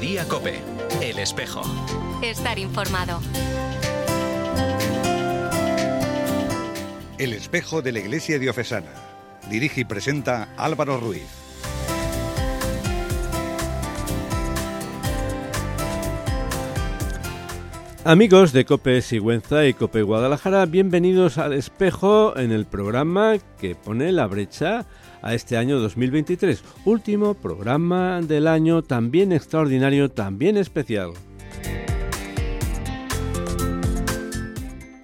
Mediodía Cope, El Espejo. Estar informado. El espejo de la Iglesia Diocesana. Dirige y presenta Álvaro Ruiz. Amigos de Cope Sigüenza y Cope Guadalajara, bienvenidos al espejo en el programa que pone la brecha a este año 2023. Último programa del año, también extraordinario, también especial.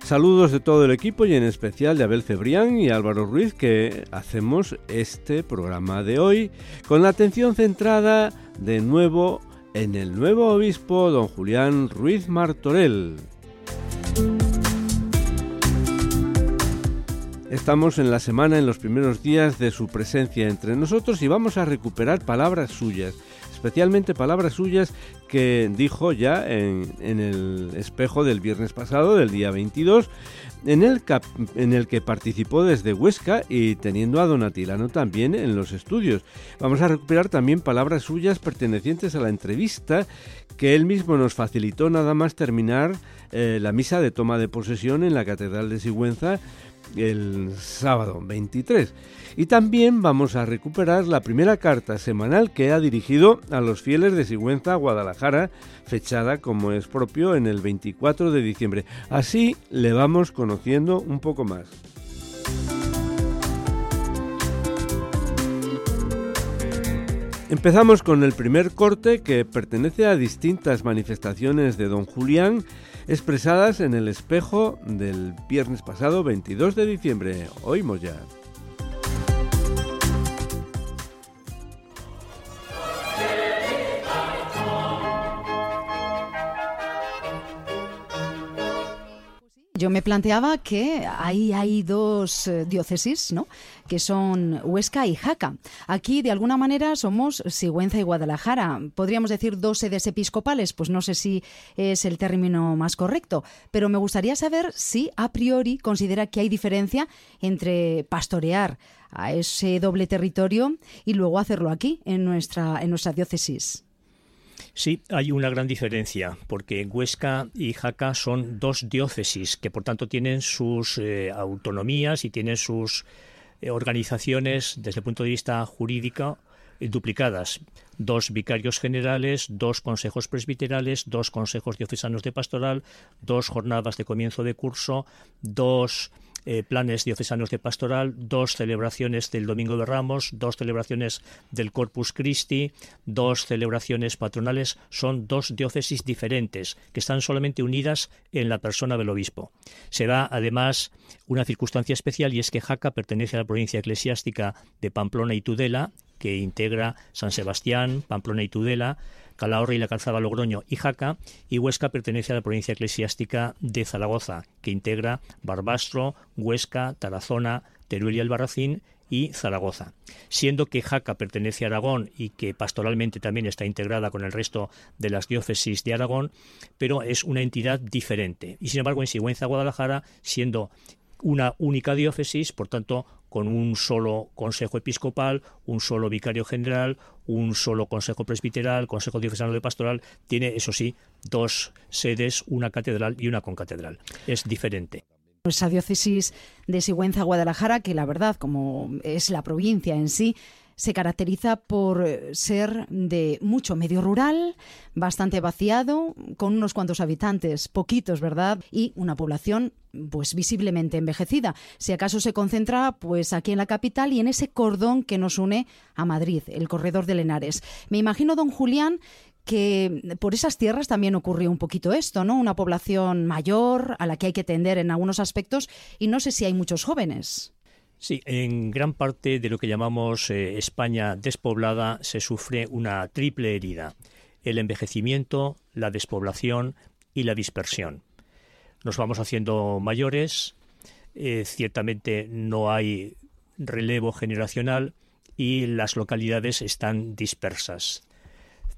Saludos de todo el equipo y en especial de Abel Cebrián y Álvaro Ruiz que hacemos este programa de hoy con la atención centrada de nuevo en el nuevo obispo don Julián Ruiz Martorell. Estamos en la semana, en los primeros días de su presencia entre nosotros y vamos a recuperar palabras suyas, especialmente palabras suyas que dijo ya en, el espejo del viernes pasado, del día 22, en el, en el que participó desde Huesca y teniendo a Donatilano también en los estudios. Vamos a recuperar también palabras suyas pertenecientes a la entrevista que él mismo nos facilitó nada más terminar eh, la misa de toma de posesión en la Catedral de Sigüenza el sábado 23. Y también vamos a recuperar la primera carta semanal que ha dirigido a los fieles de Sigüenza, Guadalajara, fechada como es propio en el 24 de diciembre. Así le vamos conociendo un poco más. Empezamos con el primer corte que pertenece a distintas manifestaciones de don Julián expresadas en el espejo del viernes pasado 22 de diciembre. Oímos ya. Yo me planteaba que ahí hay dos eh, diócesis, ¿no? Que son Huesca y Jaca. Aquí, de alguna manera, somos Sigüenza y Guadalajara. Podríamos decir dos sedes episcopales, pues no sé si es el término más correcto, pero me gustaría saber si a priori considera que hay diferencia entre pastorear a ese doble territorio y luego hacerlo aquí, en nuestra, en nuestra diócesis. Sí, hay una gran diferencia, porque Huesca y Jaca son dos diócesis que por tanto tienen sus eh, autonomías y tienen sus eh, organizaciones desde el punto de vista jurídico duplicadas. Dos vicarios generales, dos consejos presbiterales, dos consejos diocesanos de pastoral, dos jornadas de comienzo de curso, dos eh, planes diocesanos de pastoral, dos celebraciones del Domingo de Ramos, dos celebraciones del Corpus Christi, dos celebraciones patronales. Son dos diócesis diferentes que están solamente unidas en la persona del obispo. Se da además una circunstancia especial y es que Jaca pertenece a la provincia eclesiástica de Pamplona y Tudela, que integra San Sebastián, Pamplona y Tudela, Calahorra y la Calzada Logroño y Jaca, y Huesca pertenece a la provincia eclesiástica de Zaragoza, que integra Barbastro, Huesca, Tarazona, Teruel y Albarracín y Zaragoza. Siendo que Jaca pertenece a Aragón y que pastoralmente también está integrada con el resto de las diócesis de Aragón, pero es una entidad diferente. Y sin embargo, en Sigüenza, Guadalajara, siendo una única diócesis, por tanto, con un solo consejo episcopal, un solo vicario general, un solo consejo presbiteral, consejo diocesano de pastoral, tiene, eso sí, dos sedes, una catedral y una concatedral. Es diferente. Esa diócesis de Sigüenza, Guadalajara, que la verdad, como es la provincia en sí, se caracteriza por eh, ser de mucho medio rural, bastante vaciado, con unos cuantos habitantes, poquitos, ¿verdad? Y una población pues visiblemente envejecida. Si acaso se concentra pues aquí en la capital y en ese cordón que nos une a Madrid, el corredor de Lenares. Me imagino, don Julián, que por esas tierras también ocurrió un poquito esto, ¿no? Una población mayor a la que hay que tender en algunos aspectos y no sé si hay muchos jóvenes. Sí, en gran parte de lo que llamamos eh, España despoblada se sufre una triple herida, el envejecimiento, la despoblación y la dispersión. Nos vamos haciendo mayores, eh, ciertamente no hay relevo generacional y las localidades están dispersas.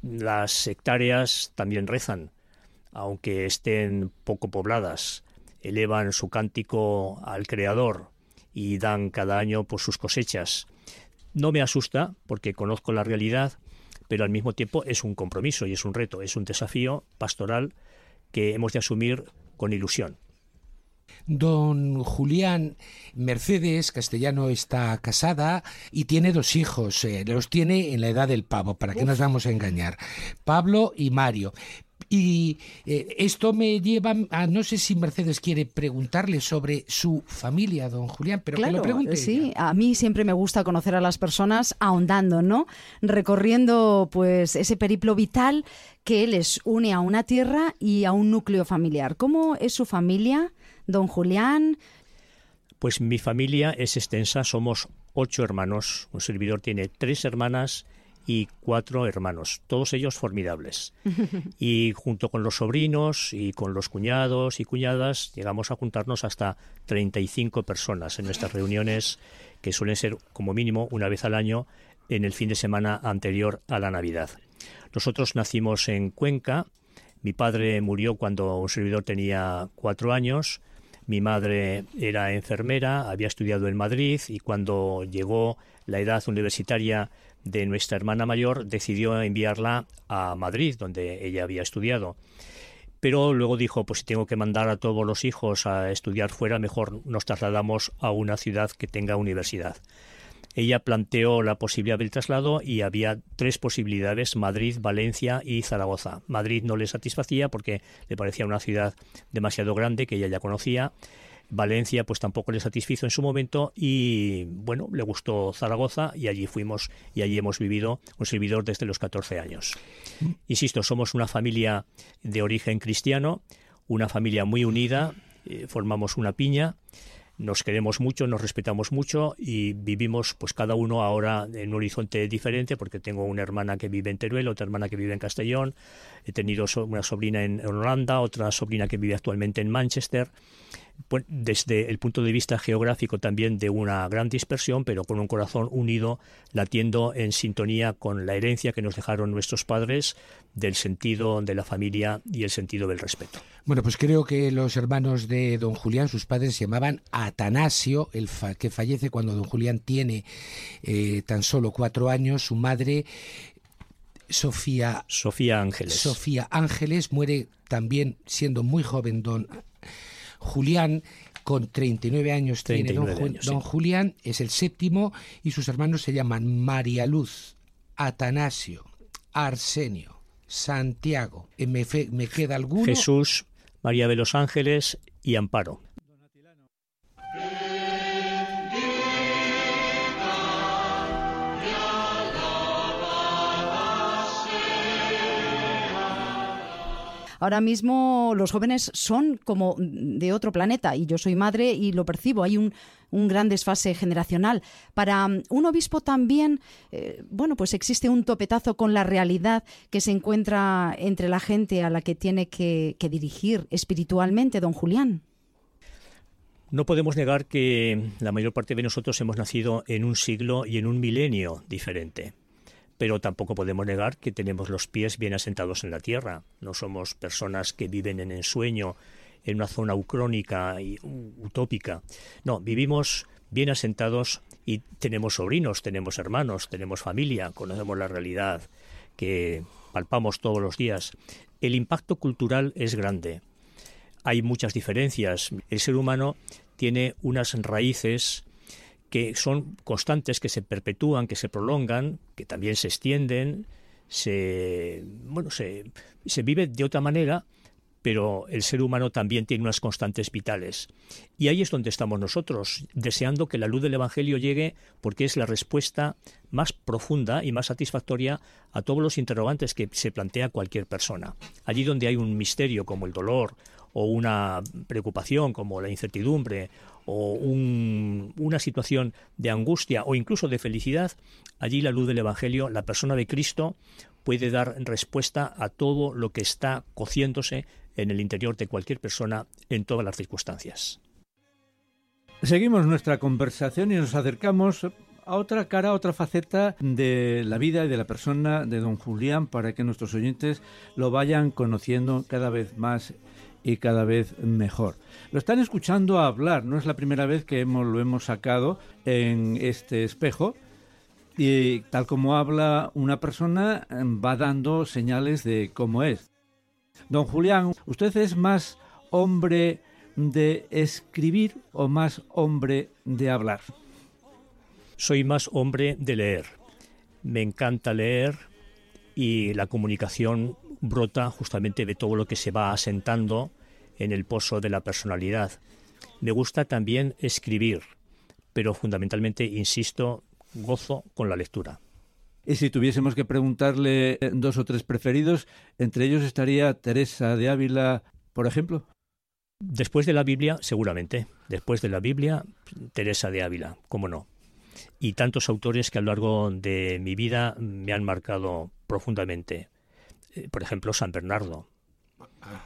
Las hectáreas también rezan, aunque estén poco pobladas, elevan su cántico al Creador y dan cada año por sus cosechas. No me asusta porque conozco la realidad, pero al mismo tiempo es un compromiso y es un reto, es un desafío pastoral que hemos de asumir con ilusión. Don Julián Mercedes Castellano está casada y tiene dos hijos. Eh, los tiene en la edad del pavo, para que nos vamos a engañar. Pablo y Mario. Y eh, esto me lleva a, no sé si Mercedes quiere preguntarle sobre su familia, don Julián, pero que lo pregunte. Sí, a mí siempre me gusta conocer a las personas ahondando, ¿no? Recorriendo pues ese periplo vital que les une a una tierra y a un núcleo familiar. ¿Cómo es su familia, don Julián? Pues mi familia es extensa, somos ocho hermanos, un servidor tiene tres hermanas y cuatro hermanos, todos ellos formidables. Y junto con los sobrinos y con los cuñados y cuñadas llegamos a juntarnos hasta 35 personas en nuestras reuniones, que suelen ser como mínimo una vez al año en el fin de semana anterior a la Navidad. Nosotros nacimos en Cuenca, mi padre murió cuando un servidor tenía cuatro años, mi madre era enfermera, había estudiado en Madrid y cuando llegó la edad universitaria de nuestra hermana mayor decidió enviarla a Madrid, donde ella había estudiado. Pero luego dijo, pues si tengo que mandar a todos los hijos a estudiar fuera, mejor nos trasladamos a una ciudad que tenga universidad. Ella planteó la posibilidad del traslado y había tres posibilidades, Madrid, Valencia y Zaragoza. Madrid no le satisfacía porque le parecía una ciudad demasiado grande que ella ya conocía Valencia pues tampoco le satisfizo en su momento y bueno, le gustó Zaragoza y allí fuimos y allí hemos vivido un servidor desde los 14 años. Insisto, somos una familia de origen cristiano, una familia muy unida, eh, formamos una piña nos queremos mucho, nos respetamos mucho y vivimos pues cada uno ahora en un horizonte diferente porque tengo una hermana que vive en Teruel, otra hermana que vive en Castellón, he tenido una sobrina en Holanda, otra sobrina que vive actualmente en Manchester desde el punto de vista geográfico también de una gran dispersión, pero con un corazón unido, latiendo en sintonía con la herencia que nos dejaron nuestros padres del sentido de la familia y el sentido del respeto. Bueno, pues creo que los hermanos de don Julián, sus padres se llamaban Atanasio, el que fallece cuando don Julián tiene eh, tan solo cuatro años, su madre Sofía Sofía Ángeles. Sofía Ángeles muere también siendo muy joven don Julián con 39 años tiene don, Julián, es el séptimo y sus hermanos se llaman María Luz, Atanasio, Arsenio, Santiago. Eh, ¿Me, me queda alguno? Jesús, María de los Ángeles y Amparo. Ahora mismo los jóvenes son como de otro planeta y yo soy madre y lo percibo. Hay un, gran desfase generacional. Para um, un obispo también, eh, bueno, pues existe un topetazo con la realidad que se encuentra entre la gente a la que tiene que, que dirigir espiritualmente, don Julián. No podemos negar que la mayor parte de nosotros hemos nacido en un siglo y en un milenio diferente pero tampoco podemos negar que tenemos los pies bien asentados en la tierra. No somos personas que viven en ensueño, en una zona ucrónica y utópica. No, vivimos bien asentados y tenemos sobrinos, tenemos hermanos, tenemos familia, conocemos la realidad que palpamos todos los días. El impacto cultural es grande. Hay muchas diferencias. El ser humano tiene unas raíces que son constantes, que se perpetúan, que se prolongan, que también se extienden, se, bueno, se, se vive de otra manera, pero el ser humano también tiene unas constantes vitales. Y ahí es donde estamos nosotros, deseando que la luz del Evangelio llegue porque es la respuesta más profunda y más satisfactoria a todos los interrogantes que se plantea cualquier persona. Allí donde hay un misterio como el dolor o una preocupación como la incertidumbre o una situación de angustia o incluso de felicidad, allí la luz del Evangelio, la persona de Cristo, puede dar respuesta a todo lo que está cociéndose en el interior de cualquier persona en todas las circunstancias. Seguimos nuestra conversación y nos acercamos a otra cara, a otra faceta de la vida y de la persona de don Julián para que nuestros oyentes lo vayan conociendo cada vez más y cada vez mejor. Lo están escuchando hablar, no es la primera vez que lo hemos sacado en este espejo. Y tal como habla una persona, va dando señales de cómo es. Don Julián, ¿usted es más hombre de escribir o más hombre de hablar? Soy más hombre de leer. Me encanta leer y la comunicación brota justamente de todo lo que se va asentando en el pozo de la personalidad. Me gusta también escribir, pero fundamentalmente, insisto, gozo con la lectura. Y si tuviésemos que preguntarle dos o tres preferidos, entre ellos estaría Teresa de Ávila, por ejemplo. Después de la Biblia, seguramente. Después de la Biblia, Teresa de Ávila, cómo no. Y tantos autores que a lo largo de mi vida me han marcado profundamente. Eh, por ejemplo, San Bernardo,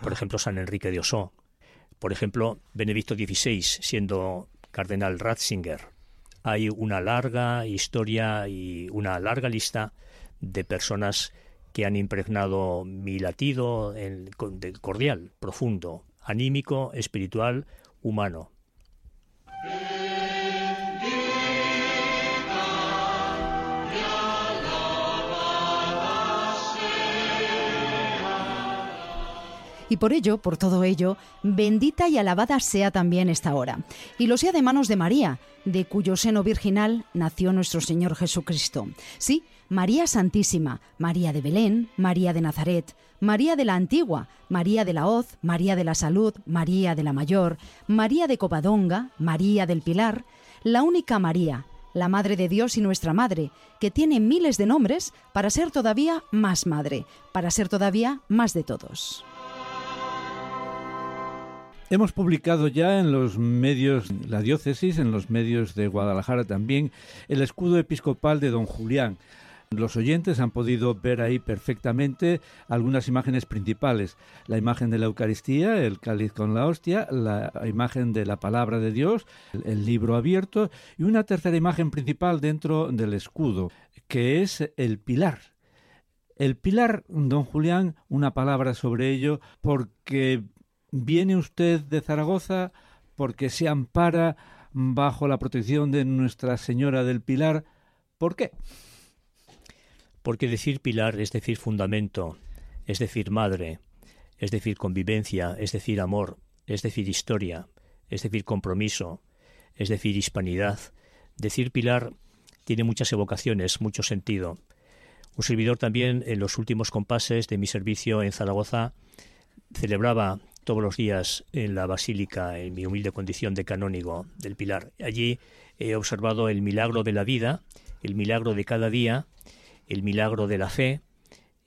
por ejemplo, San Enrique de Osó, por ejemplo, Benedicto XVI, siendo cardenal Ratzinger. Hay una larga historia y una larga lista de personas que han impregnado mi latido cordial, profundo, anímico, espiritual, humano. Y por ello, por todo ello, bendita y alabada sea también esta hora. Y lo sea de manos de María, de cuyo seno virginal nació nuestro Señor Jesucristo. Sí, María Santísima, María de Belén, María de Nazaret, María de la Antigua, María de la Hoz, María de la Salud, María de la Mayor, María de Covadonga, María del Pilar, la única María, la Madre de Dios y nuestra Madre, que tiene miles de nombres para ser todavía más madre, para ser todavía más de todos. Hemos publicado ya en los medios, la diócesis, en los medios de Guadalajara también, el escudo episcopal de don Julián. Los oyentes han podido ver ahí perfectamente algunas imágenes principales. La imagen de la Eucaristía, el cáliz con la hostia, la imagen de la palabra de Dios, el libro abierto y una tercera imagen principal dentro del escudo, que es el pilar. El pilar, don Julián, una palabra sobre ello, porque viene usted de Zaragoza porque se ampara bajo la protección de Nuestra Señora del Pilar. ¿Por qué? Porque decir pilar es decir fundamento, es decir madre, es decir convivencia, es decir amor, es decir historia, es decir compromiso, es decir hispanidad. Decir pilar tiene muchas evocaciones, mucho sentido. Un servidor también en los últimos compases de mi servicio en Zaragoza celebraba todos los días en la basílica, en mi humilde condición de canónigo del Pilar. Allí he observado el milagro de la vida, el milagro de cada día, el milagro de la fe,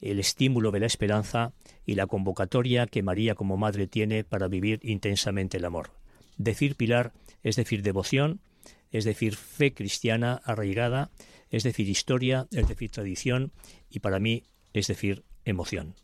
el estímulo de la esperanza y la convocatoria que María como madre tiene para vivir intensamente el amor. Decir pilar es decir devoción, es decir fe cristiana arraigada, es decir historia, es decir tradición y para mí es decir emoción.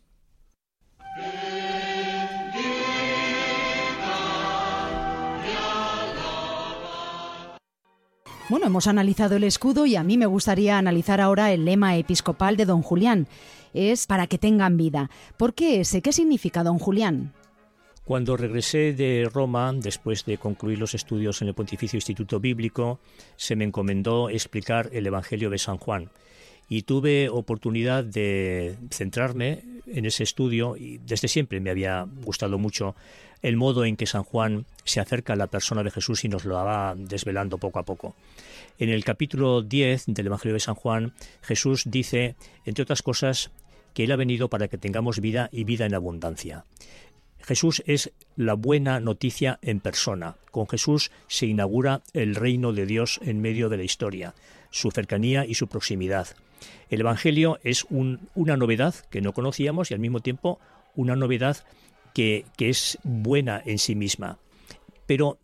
Bueno, hemos analizado el escudo y a mí me gustaría analizar ahora el lema episcopal de don Julián. Es para que tengan vida. ¿Por qué ese? ¿Qué significa don Julián? Cuando regresé de Roma, después de concluir los estudios en el Pontificio Instituto Bíblico, se me encomendó explicar el Evangelio de San Juan. Y tuve oportunidad de centrarme en ese estudio y desde siempre me había gustado mucho el modo en que San Juan se acerca a la persona de Jesús y nos lo va desvelando poco a poco. En el capítulo 10 del Evangelio de San Juan, Jesús dice, entre otras cosas, que Él ha venido para que tengamos vida y vida en abundancia. Jesús es la buena noticia en persona. Con Jesús se inaugura el reino de Dios en medio de la historia, su cercanía y su proximidad. El Evangelio es una novedad que no conocíamos y al mismo tiempo una novedad que, es buena en sí misma. Pero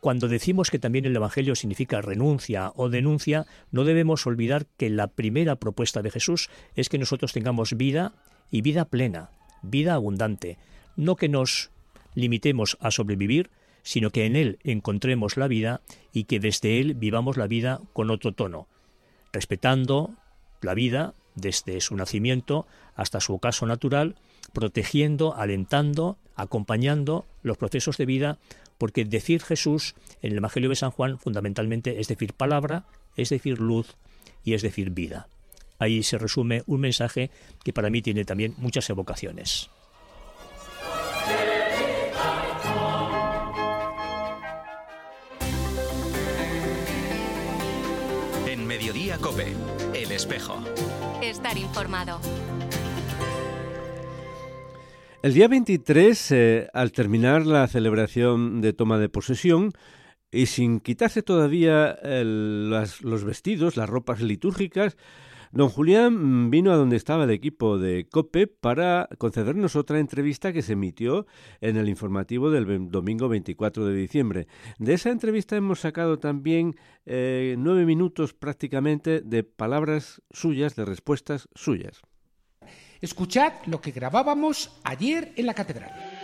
Cuando decimos que también el Evangelio significa renuncia o denuncia, no debemos olvidar que la primera propuesta de Jesús es que nosotros tengamos vida y vida plena, vida abundante, no que nos limitemos a sobrevivir, sino que en Él encontremos la vida y que desde Él vivamos la vida con otro tono, respetando la vida desde su nacimiento hasta su ocaso natural, protegiendo, alentando, acompañando los procesos de vida, porque decir Jesús en el Evangelio de San Juan fundamentalmente es decir palabra, es decir luz y es decir vida. Ahí se resume un mensaje que para mí tiene también muchas evocaciones. Mediodía Cope, El Espejo. Estar informado. El día 23, eh, al terminar la celebración de toma de posesión, y sin quitarse todavía el- las- los vestidos, las ropas litúrgicas, don Julián vino a donde estaba el equipo de COPE para concedernos otra entrevista que se emitió en el informativo del domingo 24 de diciembre. De esa entrevista hemos sacado también eh, nueve minutos prácticamente de palabras suyas, de respuestas suyas. Escuchad lo que grabábamos ayer en la catedral.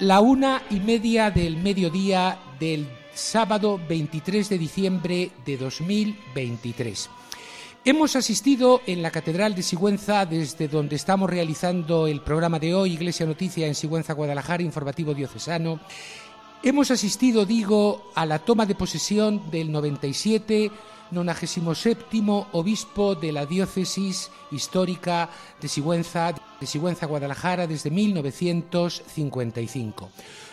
La una y media del mediodía del sábado 23 de diciembre de 2023. Hemos asistido en la Catedral de Sigüenza, desde donde estamos realizando el programa de hoy, Iglesia Noticia en Sigüenza, Guadalajara, informativo diocesano. Hemos asistido, digo, a la toma de posesión del 97, 97 obispo de la diócesis histórica de Sigüenza, de Sigüenza, Guadalajara, desde 1955.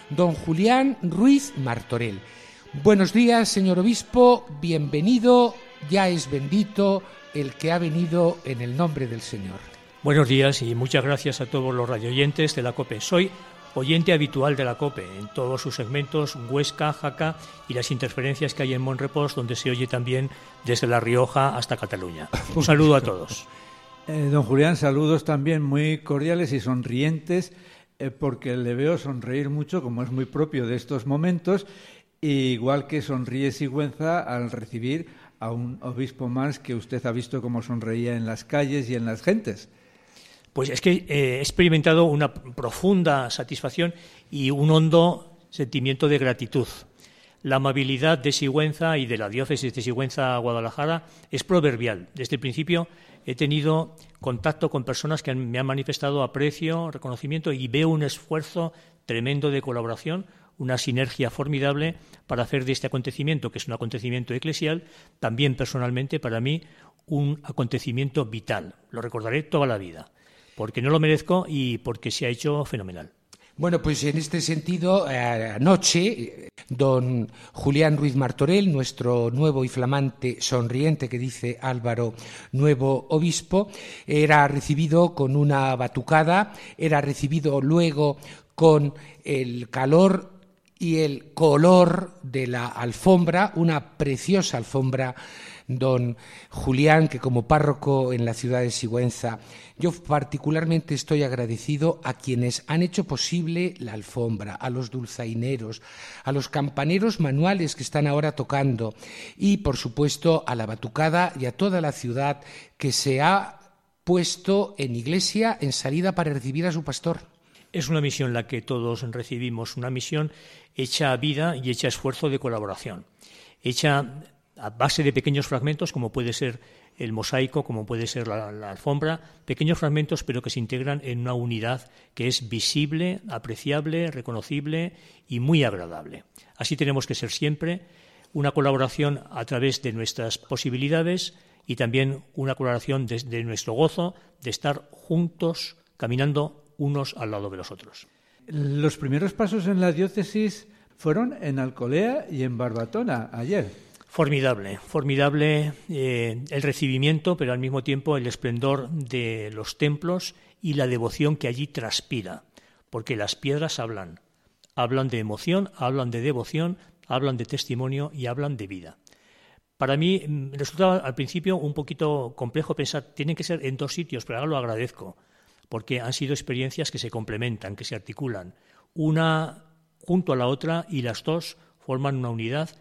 Don Julián Ruiz Martorell. Buenos días, señor obispo, bienvenido, ya es bendito el que ha venido en el nombre del Señor. Buenos días y muchas gracias a todos los radioyentes de la COPE. Soy oyente habitual de la COPE en todos sus segmentos, Huesca, Jaca y las interferencias que hay en Monrepos, donde se oye también desde La Rioja hasta Cataluña. Un saludo a todos. Eh, don Julián, saludos también muy cordiales y sonrientes, eh, porque le veo sonreír mucho, como es muy propio de estos momentos, igual que sonríe Sigüenza al recibir a un obispo más que usted ha visto cómo sonreía en las calles y en las gentes. Pues es que eh, he experimentado una profunda satisfacción y un hondo sentimiento de gratitud. La amabilidad de Sigüenza y de la diócesis de Sigüenza Guadalajara es proverbial. Desde el principio he tenido contacto con personas que me han manifestado aprecio, reconocimiento y veo un esfuerzo tremendo de colaboración, una sinergia formidable para hacer de este acontecimiento, que es un acontecimiento eclesial, también personalmente para mí un acontecimiento vital. Lo recordaré toda la vida, porque no lo merezco y porque se ha hecho fenomenal. Bueno, pues en este sentido, eh, anoche, don Julián Ruiz Martorell, nuestro nuevo y flamante, sonriente, que dice Álvaro, nuevo obispo, era recibido con una batucada, era recibido luego con el calor y el color de la alfombra, una preciosa alfombra, don Julián, que como párroco en la ciudad de Sigüenza, yo particularmente estoy agradecido a quienes han hecho posible la alfombra, a los dulzaineros, a los campaneros manuales que están ahora tocando y, por supuesto, a la batucada y a toda la ciudad que se ha puesto en iglesia en salida para recibir a su pastor. Es una misión la que todos recibimos, una misión hecha a vida y hecha esfuerzo de colaboración, hecha a base de pequeños fragmentos, como puede ser el mosaico, como puede ser la, alfombra, pequeños fragmentos, pero que se integran en una unidad que es visible, apreciable, reconocible y muy agradable. Así tenemos que ser siempre una colaboración a través de nuestras posibilidades y también una colaboración desde nuestro gozo de estar juntos caminando unos al lado de los otros. Los primeros pasos en la diócesis fueron en Alcolea y en Barbatona ayer. Formidable, formidable eh, el recibimiento, pero al mismo tiempo el esplendor de los templos y la devoción que allí transpira, porque las piedras hablan, hablan de emoción, hablan de devoción, hablan de testimonio y hablan de vida. Para mí mm, resultaba al principio un poquito complejo pensar, tienen que ser en dos sitios, pero ahora lo agradezco, porque han sido experiencias que se complementan, que se articulan, una junto a la otra y las dos forman una unidad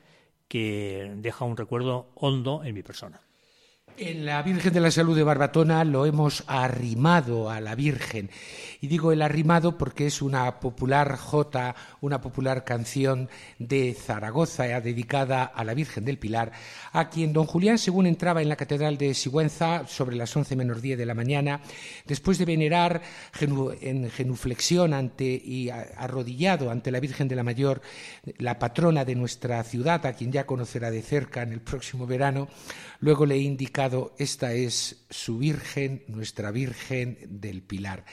que deja un recuerdo hondo en mi persona. En la Virgen de la Salud de Barbatona lo hemos arrimado a la Virgen. Y digo el arrimado porque es una popular jota, una popular canción de Zaragoza dedicada a la Virgen del Pilar, a quien don Julián, según entraba en la Catedral de Sigüenza sobre las once menos diez de la mañana, después de venerar en genuflexión ante y arrodillado ante la Virgen de la Mayor, la patrona de nuestra ciudad, a quien ya conocerá de cerca en el próximo verano, luego le he indicado, esta es su Virgen, nuestra Virgen del Pilar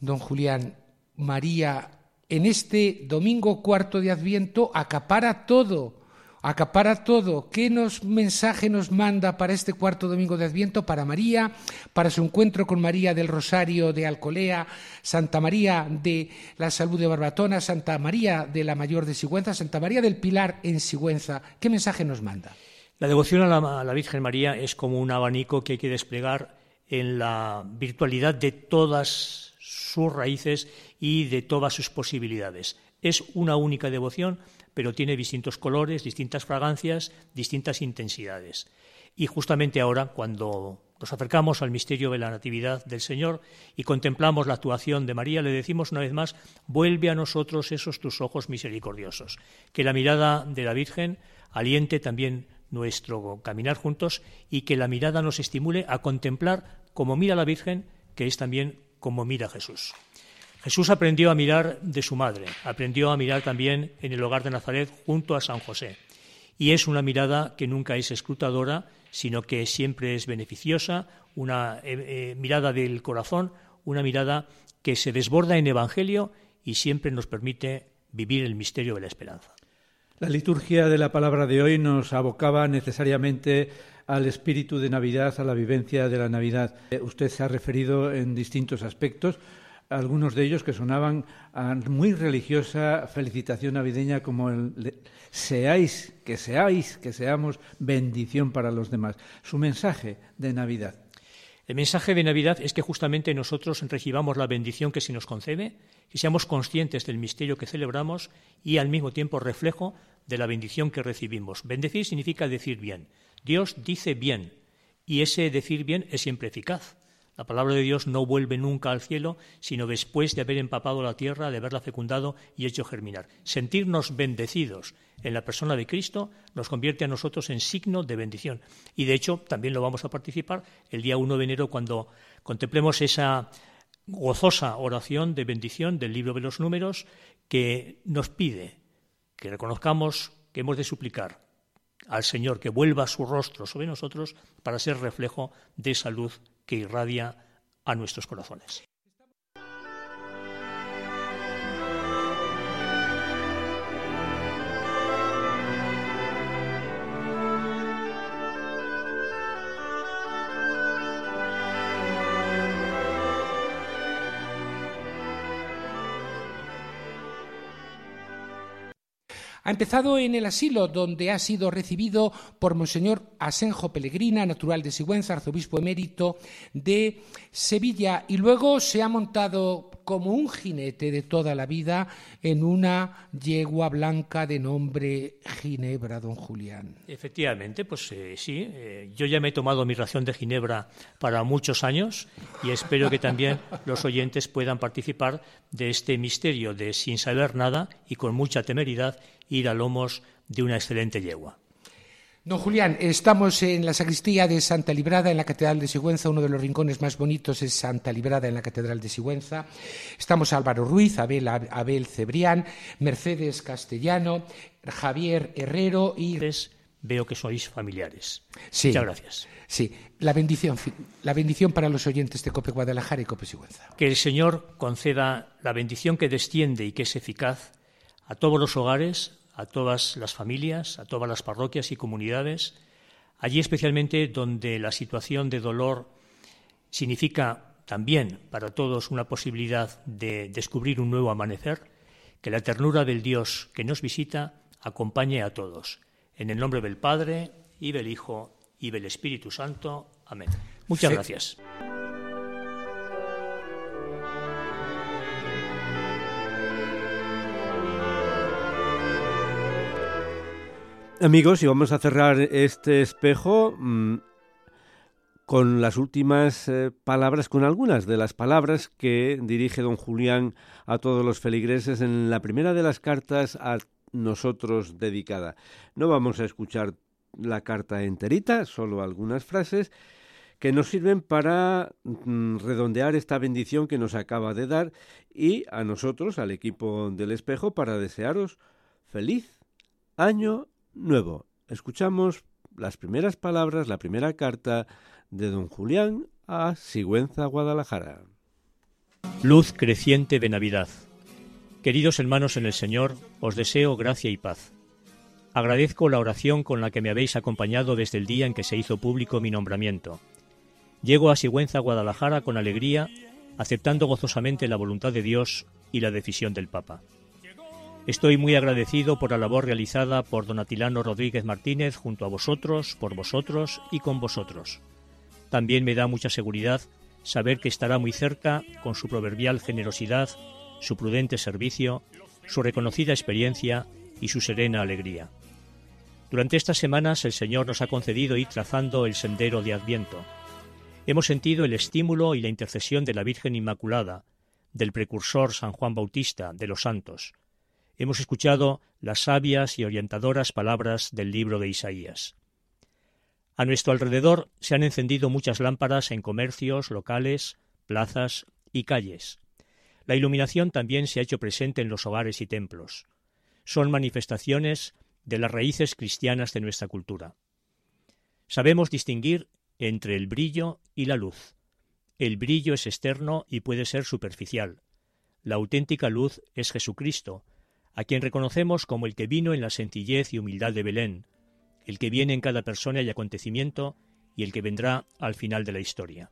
don Julián, María, en este domingo cuarto de Adviento acapara todo, acapara todo. ¿Qué nos, mensaje nos manda para este cuarto domingo de Adviento para María, para su encuentro con María del Rosario de Alcolea, Santa María de la Salud de Barbatona, Santa María de la Mayor de Sigüenza, Santa María del Pilar en Sigüenza? ¿Qué mensaje nos manda? La devoción a la, Virgen María es como un abanico que hay que desplegar en la virtualidad de todas sus raíces y de todas sus posibilidades. Es una única devoción, pero tiene distintos colores, distintas fragancias, distintas intensidades. Y justamente ahora, cuando nos acercamos al misterio de la Natividad del Señor y contemplamos la actuación de María, le decimos una vez más, vuelve a nosotros esos tus ojos misericordiosos. Que la mirada de la Virgen aliente también nuestro caminar juntos y que la mirada nos estimule a contemplar como mira la Virgen, que es también como mira Jesús. Jesús aprendió a mirar de su madre, aprendió a mirar también en el hogar de Nazaret junto a San José. Y es una mirada que nunca es escrutadora, sino que siempre es beneficiosa, una eh, eh, mirada del corazón, una mirada que se desborda en Evangelio y siempre nos permite vivir el misterio de la esperanza. La liturgia de la palabra de hoy nos abocaba necesariamente al espíritu de Navidad, a la vivencia de la Navidad. Eh, usted se ha referido en distintos aspectos, algunos de ellos que sonaban a muy religiosa felicitación navideña como el seáis, que seáis, que seamos bendición para los demás. Su mensaje de Navidad. El mensaje de Navidad es que justamente nosotros recibamos la bendición que se nos concede, que seamos conscientes del misterio que celebramos y al mismo tiempo reflejo de la bendición que recibimos. Bendecir significa decir bien. Dios dice bien y ese decir bien es siempre eficaz. La palabra de Dios no vuelve nunca al cielo, sino después de haber empapado la tierra, de haberla fecundado y hecho germinar. Sentirnos bendecidos en la persona de Cristo nos convierte a nosotros en signo de bendición. Y de hecho, también lo vamos a participar el día 1 de enero cuando contemplemos esa gozosa oración de bendición del libro de los números que nos pide que reconozcamos que hemos de suplicar al Señor que vuelva su rostro sobre nosotros para ser reflejo de esa luz que irradia a nuestros corazones. Ha empezado en el asilo, donde ha sido recibido por Monseñor Asenjo Pellegrina, natural de Sigüenza, arzobispo emérito de Sevilla, y luego se ha montado como un jinete de toda la vida en una yegua blanca de nombre Ginebra, don Julián. Efectivamente, pues eh, sí, eh, yo ya me he tomado mi ración de Ginebra para muchos años y espero que también los oyentes puedan participar de este misterio de sin saber nada y con mucha temeridad ir a lomos de una excelente yegua. Don Julián, estamos en la sacristía de Santa Librada, en la Catedral de Sigüenza. Uno de los rincones más bonitos es Santa Librada, en la Catedral de Sigüenza. Estamos Álvaro Ruiz, Abel, Abel Cebrián, Mercedes Castellano, Javier Herrero y... Veo que sois familiares. Sí, Muchas gracias. Sí, la bendición, la bendición para los oyentes de Cope Guadalajara y Cope Sigüenza. Que el Señor conceda la bendición que desciende y que es eficaz a todos los hogares, a todas las familias, a todas las parroquias y comunidades, allí especialmente donde la situación de dolor significa también para todos una posibilidad de descubrir un nuevo amanecer, que la ternura del Dios que nos visita acompañe a todos. En el nombre del Padre, y del Hijo, y del Espíritu Santo. Amén. Muchas gracias. Amigos, y vamos a cerrar este espejo mm, con las últimas eh, palabras, con algunas de las palabras que dirige don Julián a todos los feligreses en la primera de las cartas a nosotros dedicada. No vamos a escuchar la carta enterita, solo algunas frases que nos sirven para mm, redondear esta bendición que nos acaba de dar y a nosotros, al equipo del espejo, para desearos feliz año nuevo. Escuchamos las primeras palabras, la primera carta de don Julián a Sigüenza, Guadalajara. Luz creciente de Navidad. Queridos hermanos en el Señor, os deseo gracia y paz. Agradezco la oración con la que me habéis acompañado desde el día en que se hizo público mi nombramiento. Llego a Sigüenza, Guadalajara, con alegría, aceptando gozosamente la voluntad de Dios y la decisión del Papa. Estoy muy agradecido por la labor realizada por don Atilano Rodríguez Martínez junto a vosotros, por vosotros y con vosotros. También me da mucha seguridad saber que estará muy cerca con su proverbial generosidad, su prudente servicio, su reconocida experiencia y su serena alegría. Durante estas semanas el Señor nos ha concedido ir trazando el sendero de Adviento. Hemos sentido el estímulo y la intercesión de la Virgen Inmaculada, del precursor San Juan Bautista, de los santos, hemos escuchado las sabias y orientadoras palabras del libro de Isaías. A nuestro alrededor se han encendido muchas lámparas en comercios, locales, plazas y calles. La iluminación también se ha hecho presente en los hogares y templos. Son manifestaciones de las raíces cristianas de nuestra cultura. Sabemos distinguir entre el brillo y la luz. El brillo es externo y puede ser superficial. La auténtica luz es Jesucristo, a quien reconocemos como el que vino en la sencillez y humildad de Belén, el que viene en cada persona y acontecimiento y el que vendrá al final de la historia.